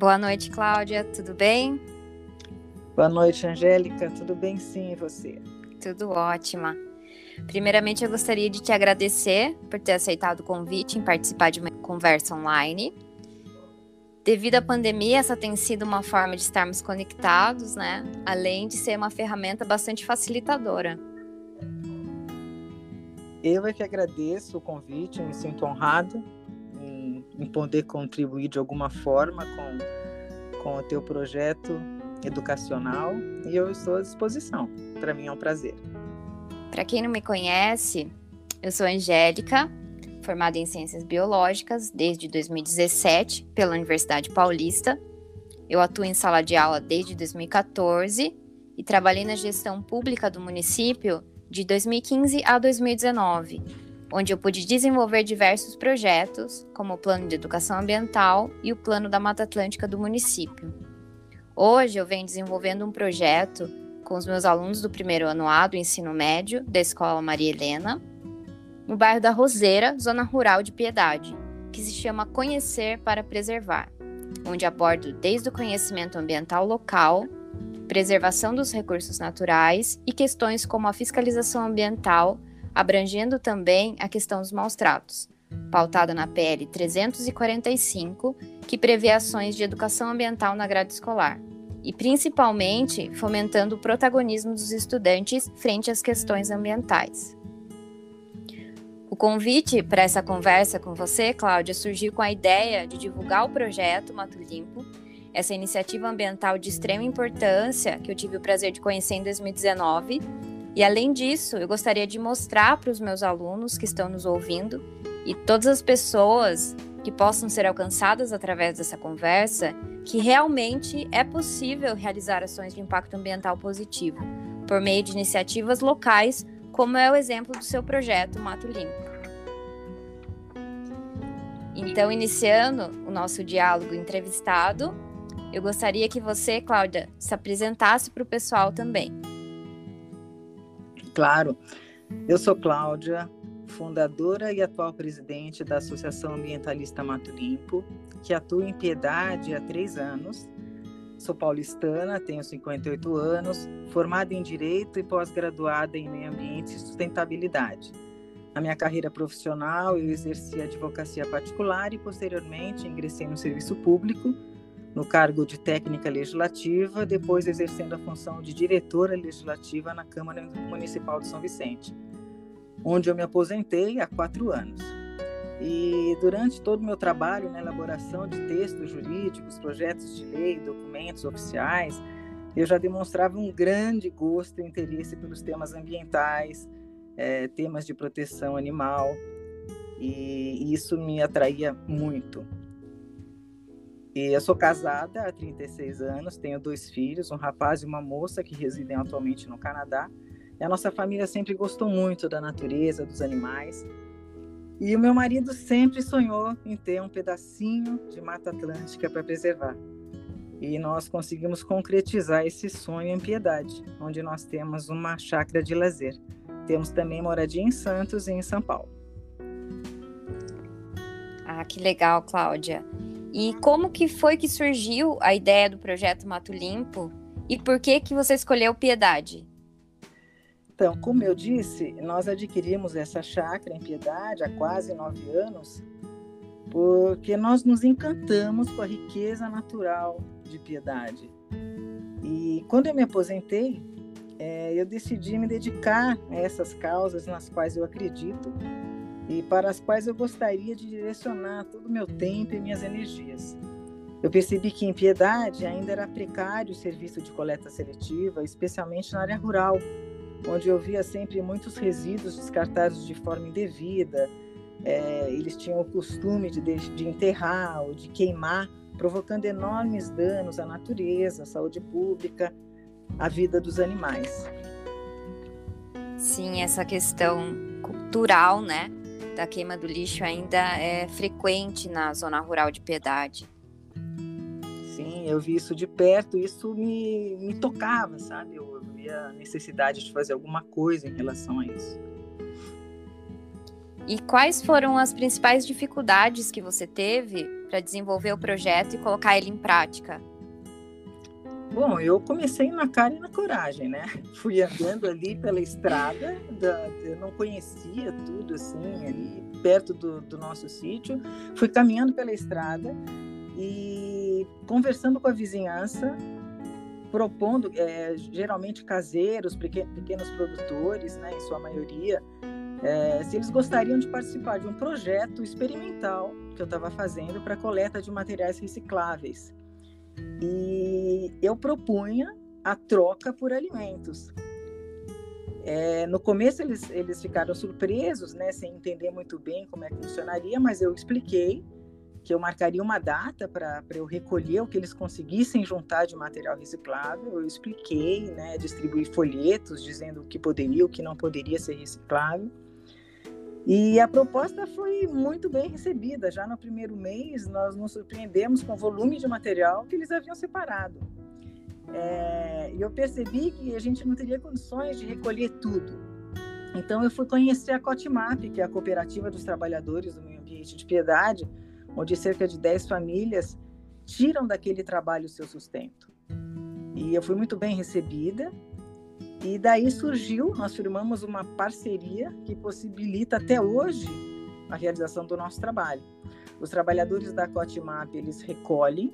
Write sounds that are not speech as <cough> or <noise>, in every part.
Boa noite, Cláudia. Tudo bem? Boa noite, Angélica. Tudo bem sim, e você? Tudo ótima. Primeiramente, eu gostaria de te agradecer por ter aceitado o convite em participar de uma conversa online. Devido à pandemia, essa tem sido uma forma de estarmos conectados, né? Além de ser uma ferramenta bastante facilitadora. Eu é que agradeço o convite, me sinto honrado em, poder contribuir de alguma forma com, com o teu projeto educacional e eu estou à disposição. Para mim é um prazer. Para quem não me conhece, eu sou Angélica, formada em Ciências Biológicas desde 2017 pela Universidade Paulista. Eu atuo em sala de aula desde 2014 e trabalhei na gestão pública do município de 2015 a 2019, onde eu pude desenvolver diversos projetos, como o Plano de Educação Ambiental e o Plano da Mata Atlântica do município. Hoje eu venho desenvolvendo um projeto com os meus alunos do primeiro ano A do ensino médio da Escola Maria Helena, no bairro da Roseira, zona rural de Piedade, que se chama Conhecer para Preservar, onde abordo desde o conhecimento ambiental local, preservação dos recursos naturais e questões como a fiscalização ambiental, abrangendo também a questão dos maus tratos, pautada na PL 345, que prevê ações de educação ambiental na grade escolar, e principalmente fomentando o protagonismo dos estudantes frente às questões ambientais. O convite para essa conversa com você, Cláudia, surgiu com a ideia de divulgar o projeto Mato Limpo, essa iniciativa ambiental de extrema importância que eu tive o prazer de conhecer em 2019. E além disso, eu gostaria de mostrar para os meus alunos que estão nos ouvindo e todas as pessoas que possam ser alcançadas através dessa conversa que realmente é possível realizar ações de impacto ambiental positivo por meio de iniciativas locais como é o exemplo do seu projeto Mato Limpo. Então, iniciando o nosso diálogo entrevistado, eu gostaria que você, Cláudia, se apresentasse para o pessoal também. Claro. Eu sou Cláudia, fundadora e atual presidente da Associação Ambientalista Mato Limpo, que atua em Piedade há três anos Sou paulistana, tenho 58 anos, formada em Direito e pós-graduada em Meio Ambiente e Sustentabilidade. Na minha carreira profissional, eu exerci advocacia particular e, posteriormente, ingressei no serviço público, no cargo de técnica legislativa, depois exercendo a função de diretora legislativa na Câmara Municipal de São Vicente, onde eu me aposentei há quatro anos. E durante todo o meu trabalho na elaboração de textos jurídicos, projetos de lei, documentos oficiais, eu já demonstrava um grande gosto e interesse pelos temas ambientais, é, temas de proteção animal, e isso me atraía muito. E eu sou casada há 36 anos, tenho dois filhos, um rapaz e uma moça que residem atualmente no Canadá. E a nossa família sempre gostou muito da natureza, dos animais. E o meu marido sempre sonhou em ter um pedacinho de Mata Atlântica para preservar. E nós conseguimos concretizar esse sonho em Piedade, onde nós temos uma chácara de lazer. Temos também moradia em Santos e em São Paulo. Ah, que legal, Cláudia. E como que foi que surgiu a ideia do projeto Mato Limpo e por que que você escolheu Piedade? Então, como eu disse, nós adquirimos essa chácara em Piedade há quase nove anos, porque nós nos encantamos com a riqueza natural de Piedade. E quando eu me aposentei, é, eu decidi me dedicar a essas causas nas quais eu acredito e para as quais eu gostaria de direcionar todo o meu tempo e minhas energias. Eu percebi que em Piedade ainda era precário o serviço de coleta seletiva, especialmente na área rural, onde eu via sempre muitos resíduos descartados de forma indevida. É, eles tinham o costume de, de enterrar ou de queimar, provocando enormes danos à natureza, à saúde pública, à vida dos animais. Sim, essa questão cultural, né, da queima do lixo ainda é frequente na zona rural de Piedade. Sim, eu vi isso de perto, isso me, me tocava, sabe? Eu, a necessidade de fazer alguma coisa em relação a isso. E quais foram as principais dificuldades que você teve para desenvolver o projeto e colocar ele em prática? Bom, eu comecei na cara e na coragem, né? <laughs> Fui andando ali pela estrada, da, eu não conhecia tudo assim, ali perto do, do nosso sítio. Fui caminhando pela estrada e conversando com a vizinhança, propondo, é, geralmente caseiros, pequenos produtores, né, em sua maioria, é, se eles gostariam de participar de um projeto experimental que eu estava fazendo para coleta de materiais recicláveis. E eu propunha a troca por alimentos. É, no começo eles, eles ficaram surpresos, né, sem entender muito bem como é que funcionaria, mas eu expliquei que eu marcaria uma data para eu recolher o que eles conseguissem juntar de material reciclável. Eu expliquei, né, distribuí folhetos dizendo o que poderia, o que não poderia ser reciclável. E a proposta foi muito bem recebida. Já no primeiro mês, nós nos surpreendemos com o volume de material que eles haviam separado. É, e eu percebi que a gente não teria condições de recolher tudo. Então, eu fui conhecer a Cotmap, que é a Cooperativa dos Trabalhadores do Meio Ambiente de Piedade, onde cerca de 10 famílias tiram daquele trabalho o seu sustento. E eu fui muito bem recebida e daí surgiu, nós firmamos uma parceria que possibilita até hoje a realização do nosso trabalho. Os trabalhadores da Cotmap, eles recolhem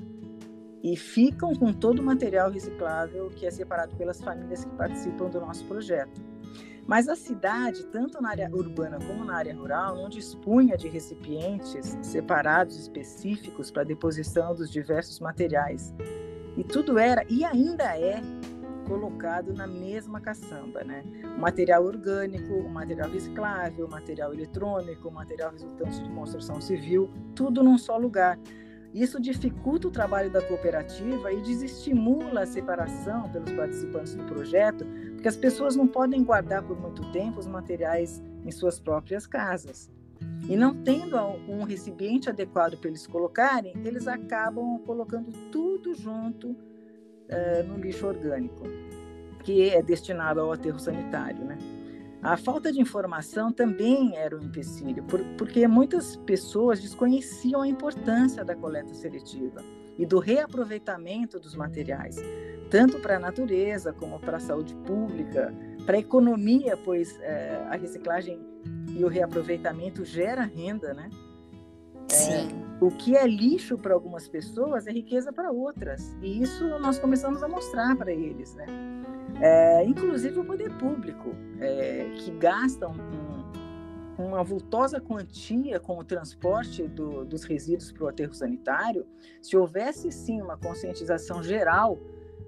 e ficam com todo o material reciclável que é separado pelas famílias que participam do nosso projeto. Mas a cidade, tanto na área urbana como na área rural, não dispunha de recipientes separados específicos para deposição dos diversos materiais. E tudo era e ainda é colocado na mesma caçamba, né? O material orgânico, o material reciclável, o material eletrônico, o material resultante de construção civil, tudo num só lugar. Isso dificulta o trabalho da cooperativa e desestimula a separação pelos participantes do projeto, porque as pessoas não podem guardar por muito tempo os materiais em suas próprias casas. E não tendo um recipiente adequado para eles colocarem, eles acabam colocando tudo junto uh, no lixo orgânico, que é destinado ao aterro sanitário, né? A falta de informação também era um empecilho, por, porque muitas pessoas desconheciam a importância da coleta seletiva e do reaproveitamento dos materiais, tanto para a natureza como para a saúde pública, para a economia, pois é, a reciclagem e o reaproveitamento gera renda, né? Sim. É, o que é lixo para algumas pessoas é riqueza para outras. E isso nós começamos a mostrar para eles, né? É, inclusive o poder público, é, que gasta um, uma vultosa quantia com o transporte do, dos resíduos para o aterro sanitário, se houvesse sim uma conscientização geral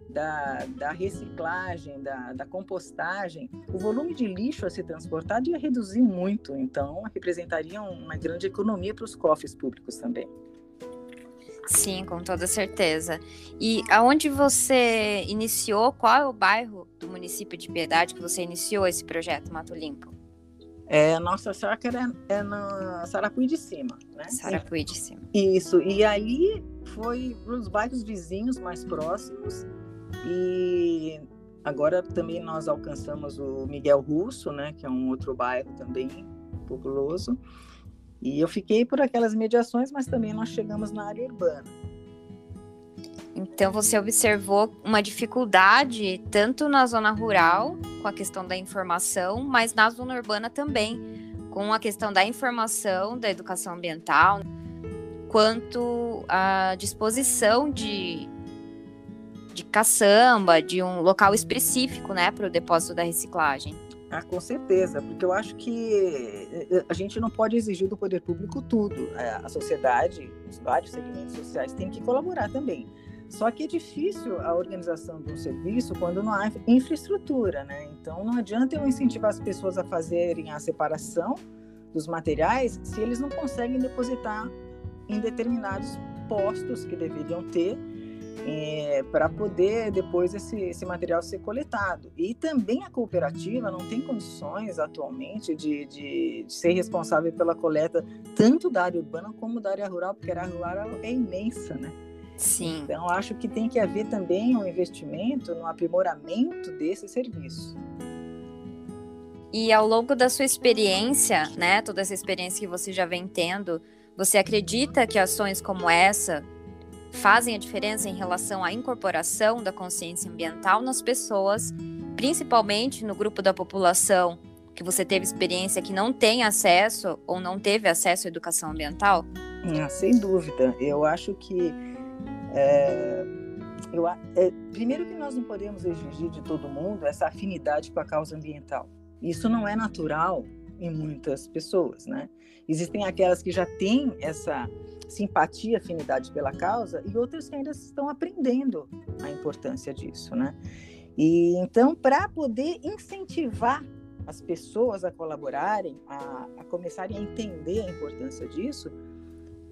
da, da reciclagem, da, da, compostagem, o volume de lixo a ser transportado ia reduzir muito, então representaria uma grande economia para os cofres públicos também. Sim, com toda certeza. E aonde você iniciou, qual é o bairro do município de Piedade que você iniciou esse projeto Mato Limpo? É, nossa chácara é na Sarapuí de Cima, né? Sarapuí de Cima. Isso, e aí foi os bairros vizinhos mais próximos, e agora também nós alcançamos o Miguel Russo, né, que é um outro bairro também populoso. E eu fiquei por aquelas mediações, mas também nós chegamos na área urbana. Então você observou uma dificuldade tanto na zona rural, com a questão da informação, mas na zona urbana também, com a questão da informação, da educação ambiental, quanto a disposição de de caçamba, de um local específico, né, para o depósito da reciclagem. Ah, com certeza, porque eu acho que eh, a gente não pode exigir do poder público tudo. É, a sociedade, os vários segmentos sociais têm que colaborar também. Só que é difícil a organização de um serviço quando não há infraestrutura, né? Então não adianta eu incentivar as pessoas a fazerem a separação dos materiais se eles não conseguem depositar em determinados postos que deveriam ter é, para poder depois esse, esse material ser coletado. E também a cooperativa não tem condições atualmente de, de, de, ser responsável pela coleta tanto da área urbana como da área rural, porque a área rural é imensa, né? Sim. Então, acho que tem que haver também um investimento no aprimoramento desse serviço. E ao longo da sua experiência, né, toda essa experiência que você já vem tendo, Você acredita que ações como essa fazem a diferença em relação à incorporação da consciência ambiental nas pessoas, principalmente no grupo da população que você teve experiência que não tem acesso ou não teve acesso à educação ambiental? Ah, sem dúvida. Eu acho que. É, eu, é, primeiro, que nós não podemos exigir de todo mundo essa afinidade com a causa ambiental. Isso não é natural em muitas pessoas, né? Existem aquelas que já têm essa simpatia, afinidade pela causa e outras que ainda estão aprendendo a importância disso, né? E então, para poder incentivar as pessoas a colaborarem, a, a começarem a entender a importância disso,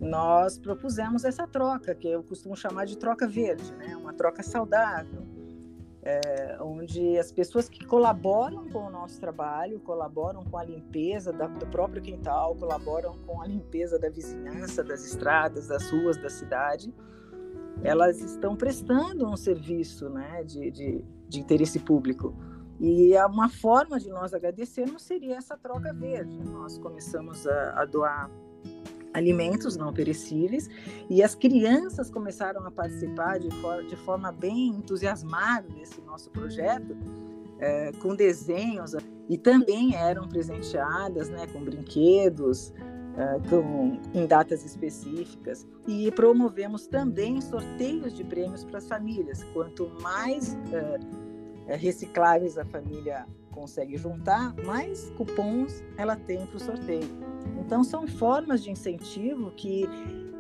nós propusemos essa troca, que eu costumo chamar de troca verde, né? uma troca saudável, é, onde as pessoas que colaboram com o nosso trabalho, colaboram com a limpeza da, do próprio quintal, colaboram com a limpeza da vizinhança, das estradas, das ruas da cidade, elas estão prestando um serviço né, de, de, de interesse público. E uma forma de nós agradecermos seria essa troca verde. Nós começamos a, a doar alimentos não perecíveis e as crianças começaram a participar de, for de forma bem entusiasmada desse nosso projeto, é, com desenhos e também eram presenteadas né, com brinquedos, é, com, em datas específicas e promovemos também sorteios de prêmios para as famílias. Quanto mais é, recicláveis a família consegue juntar, mais cupons ela tem para o sorteio. Então, são formas de incentivo que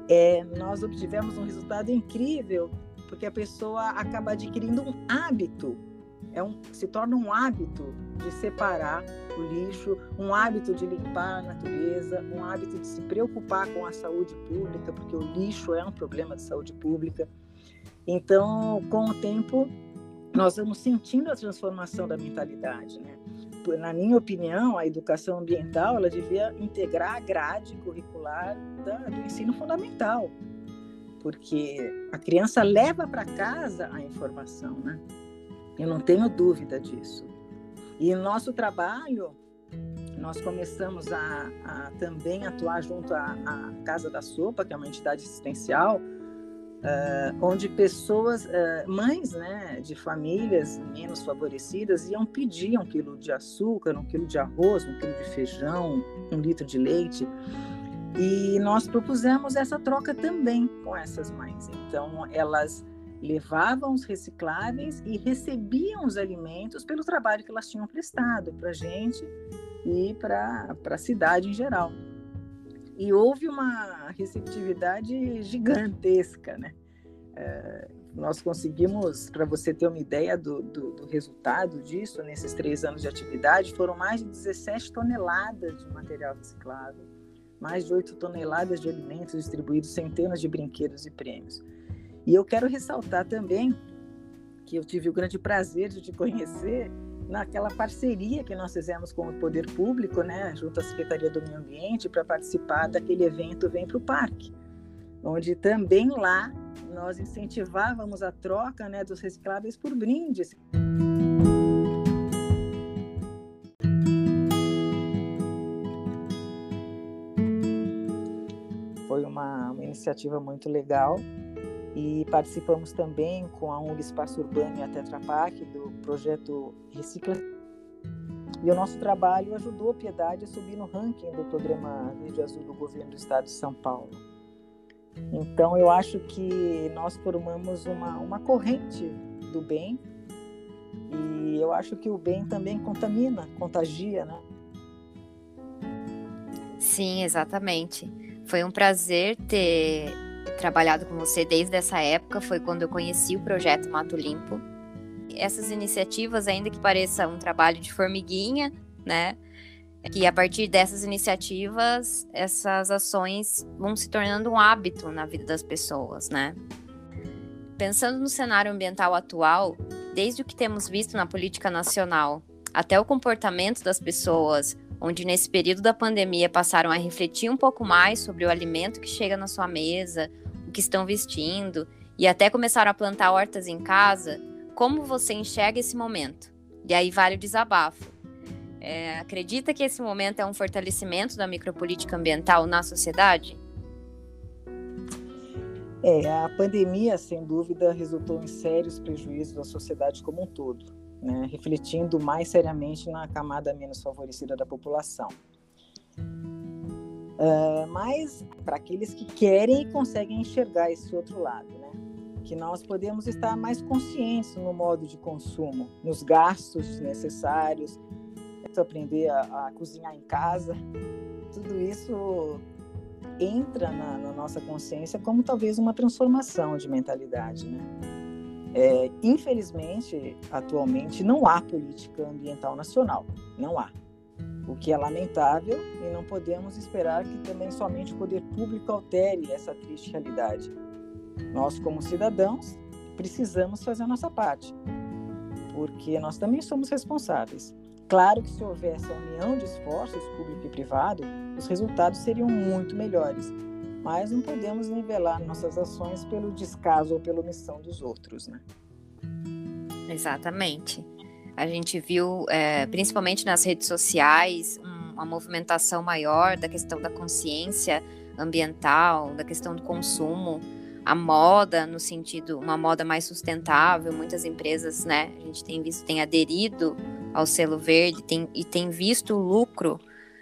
é, nós obtivemos um resultado incrível, porque a pessoa acaba adquirindo um hábito, é um, se torna um hábito de separar o lixo, um hábito de limpar a natureza, um hábito de se preocupar com a saúde pública, porque o lixo é um problema de saúde pública. Então, com o tempo, nós vamos sentindo a transformação da mentalidade, né? Na minha opinião, a educação ambiental ela devia integrar a grade curricular do ensino fundamental, porque a criança leva para casa a informação, né? Eu não tenho dúvida disso. E nosso trabalho, nós começamos a, a também atuar junto à, à Casa da Sopa, que é uma entidade assistencial, Uh, onde pessoas, uh, mães né, de famílias menos favorecidas, iam pedir um quilo de açúcar, um quilo de arroz, um quilo de feijão, um litro de leite. E nós propusemos essa troca também com essas mães. Então, elas levavam os recicláveis e recebiam os alimentos pelo trabalho que elas tinham prestado para a gente e para a cidade em geral. E houve uma receptividade gigantesca, né? É, nós conseguimos, para você ter uma ideia do, do, do, resultado disso, nesses três anos de atividade, foram mais de 17 toneladas de material reciclável, mais de 8 toneladas de alimentos distribuídos, centenas de brinquedos e prêmios. E eu quero ressaltar também que eu tive o grande prazer de te conhecer naquela parceria que nós fizemos com o poder público, né, junto à Secretaria do Meio Ambiente, para participar daquele evento Vem para o Parque, onde também lá nós incentivávamos a troca né, dos recicláveis por brindes. Foi uma, uma iniciativa muito legal e participamos também com a ONG Espaço Urbano e a Tetra Pak do projeto Recicla. E o nosso trabalho ajudou a Piedade a subir no ranking do programa Verde Azul do governo do estado de São Paulo. Então, eu acho que nós formamos uma, uma corrente do bem e eu acho que o bem também contamina, contagia, né? Sim, exatamente. Foi um prazer ter trabalhado com você desde essa época, foi quando eu conheci o projeto Mato Limpo. Essas iniciativas, ainda que pareça um trabalho de formiguinha, né? Que a partir dessas iniciativas, essas ações vão se tornando um hábito na vida das pessoas, né? Pensando no cenário ambiental atual, desde o que temos visto na política nacional até o comportamento das pessoas, onde nesse período da pandemia passaram a refletir um pouco mais sobre o alimento que chega na sua mesa, que estão vestindo e até começaram a plantar hortas em casa, como você enxerga esse momento? E aí vale o desabafo. É, acredita que esse momento é um fortalecimento da micropolítica ambiental na sociedade? É, a pandemia, sem dúvida, resultou em sérios prejuízos à sociedade como um todo, né? refletindo mais seriamente na camada menos favorecida da população. Uh, mas para aqueles que querem e conseguem enxergar esse outro lado, né? Que nós podemos estar mais conscientes no modo de consumo, nos gastos necessários, aprender a, a cozinhar em casa, tudo isso entra na, na, nossa consciência como talvez uma transformação de mentalidade, né? É, infelizmente, atualmente não há política ambiental nacional, não há. O que é lamentável e não podemos esperar que também somente o poder público altere essa triste realidade. Nós, como cidadãos, precisamos fazer a nossa parte, porque nós também somos responsáveis. Claro que se houvesse a união de esforços público e privado, os resultados seriam muito melhores, mas não podemos nivelar nossas ações pelo descaso ou pela omissão dos outros, né? Exatamente. A gente viu, é, principalmente nas redes sociais, um, uma movimentação maior da questão da consciência ambiental, da questão do consumo, a moda no sentido uma moda mais sustentável. Muitas empresas, né, a gente tem visto, tem aderido ao selo verde tem, e tem visto o lucro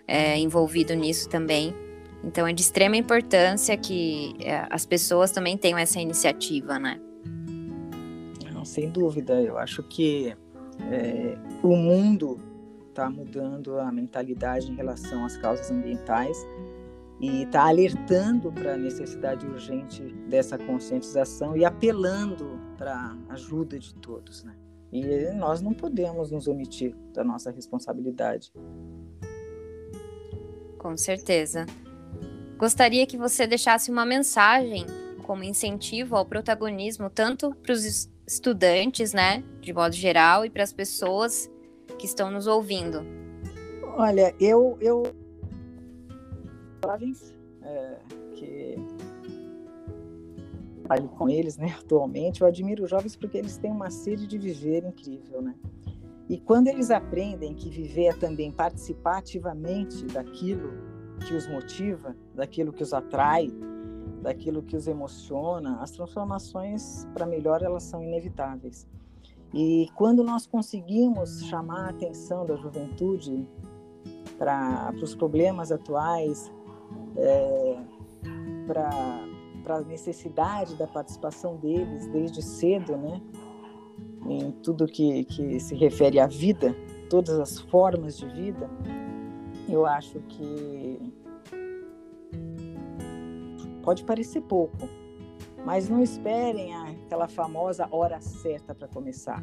é, envolvido nisso também. Então é de extrema importância que é, as pessoas também tenham essa iniciativa, né? Não, sem dúvida. Eu acho que é, o mundo está mudando a mentalidade em relação às causas ambientais e está alertando para a necessidade urgente dessa conscientização e apelando para a ajuda de todos, né? E nós não podemos nos omitir da nossa responsabilidade. Com certeza. Gostaria que você deixasse uma mensagem como incentivo ao protagonismo tanto para os estudantes, né, de modo geral, e para as pessoas que estão nos ouvindo. Olha, eu eu jovens é, que trabalho com eles, né, atualmente, eu admiro os jovens porque eles têm uma sede de viver incrível, né? E quando eles aprendem que viver é também participar ativamente daquilo que os motiva, daquilo que os atrai, daquilo que os emociona, as transformações para melhor elas são inevitáveis. E quando nós conseguimos chamar a atenção da juventude para os problemas atuais, é, para a necessidade da participação deles desde cedo, né? em tudo que, que se refere à vida, todas as formas de vida, eu acho que pode parecer pouco, mas não esperem aquela famosa hora certa para começar.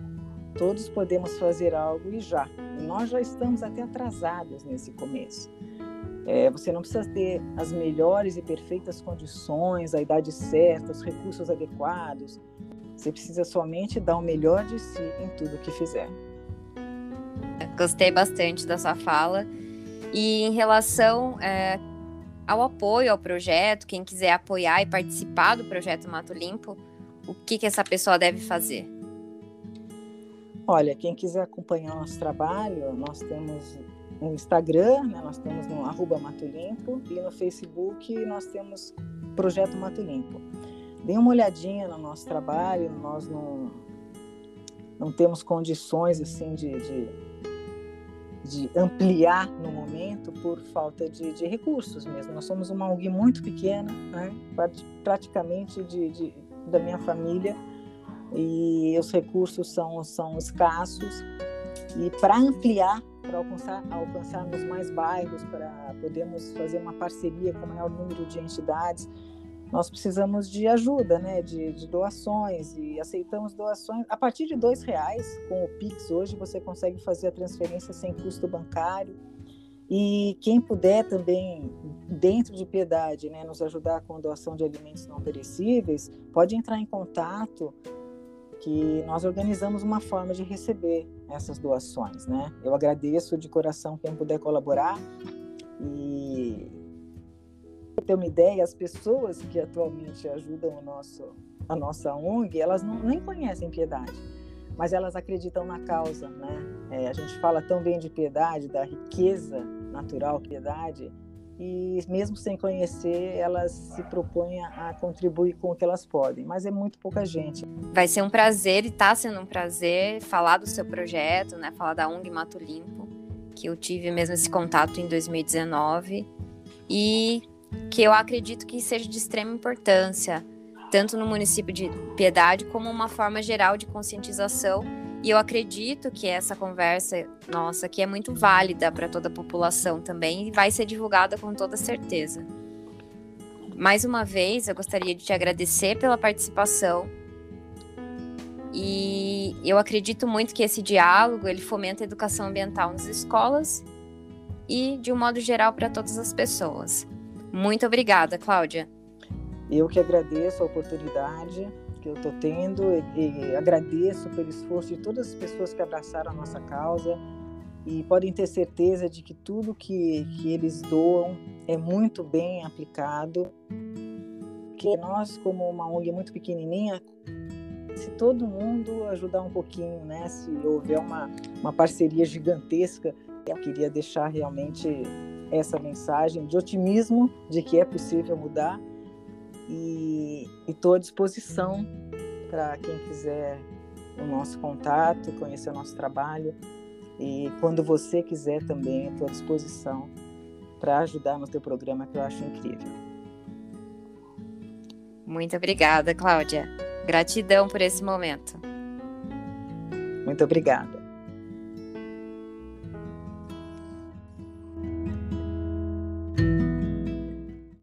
Todos podemos fazer algo e já. E nós já estamos até atrasados nesse começo. É, você não precisa ter as melhores e perfeitas condições, a idade certa, os recursos adequados. Você precisa somente dar o melhor de si em tudo que fizer. Gostei bastante da sua fala. E em relação é, ao apoio ao projeto, quem quiser apoiar e participar do projeto Mato Limpo, o que, que essa pessoa deve fazer? Olha, quem quiser acompanhar o nosso trabalho, nós temos no Instagram, né, nós temos no arroba Mato Limpo, e no Facebook nós temos Projeto Mato Limpo. Dê uma olhadinha no nosso trabalho, nós não, não temos condições assim de, de, de ampliar no momento por falta de, de, recursos mesmo. Nós somos uma ONG muito pequena, né, praticamente de, da minha família, e os recursos são, são escassos. E para ampliar para alcançar, alcançarmos mais bairros, para podermos fazer uma parceria com o maior número de entidades, nós precisamos de ajuda, né, de, de, doações. E aceitamos doações. A partir de dois reais com o Pix. Hoje você consegue fazer a transferência sem custo bancário. E quem puder também dentro de Piedade, né, nos ajudar com doação de alimentos não perecíveis, pode entrar em contato que nós organizamos uma forma de receber essas doações, né? Eu agradeço de coração quem puder colaborar e ter uma ideia, as pessoas que atualmente ajudam o nosso, a nossa ONG, elas não, nem conhecem piedade, mas elas acreditam na causa, né? É, a gente fala tão bem de piedade, da riqueza natural piedade, e mesmo sem conhecer, elas se propõem a contribuir com o que elas podem, mas é muito pouca gente. Vai ser um prazer e está sendo um prazer falar do seu projeto, né? Falar da ONG Mato Limpo, que eu tive mesmo esse contato em 2019 e que eu acredito que seja de extrema importância, tanto no município de Piedade como uma forma geral de conscientização e eu acredito que essa conversa nossa aqui é muito válida para toda a população também e vai ser divulgada com toda certeza. Mais uma vez, eu gostaria de te agradecer pela participação. E eu acredito muito que esse diálogo ele fomenta a educação ambiental nas escolas e, de um modo geral, para todas as pessoas. Muito obrigada, Cláudia. Eu que agradeço a oportunidade que eu estou tendo e, e agradeço pelo esforço de todas as pessoas que abraçaram a nossa causa e podem ter certeza de que tudo que, que eles doam é muito bem aplicado. Que nós, como uma ONG muito pequenininha, se todo mundo ajudar um pouquinho, né, se houver uma, uma parceria gigantesca, eu queria deixar realmente essa mensagem de otimismo de que é possível mudar e estou à disposição para quem quiser o nosso contato, conhecer o nosso trabalho. E quando você quiser também, estou à disposição para ajudar no teu programa, que eu acho incrível. Muito obrigada, Cláudia. Gratidão por esse momento. Muito obrigada.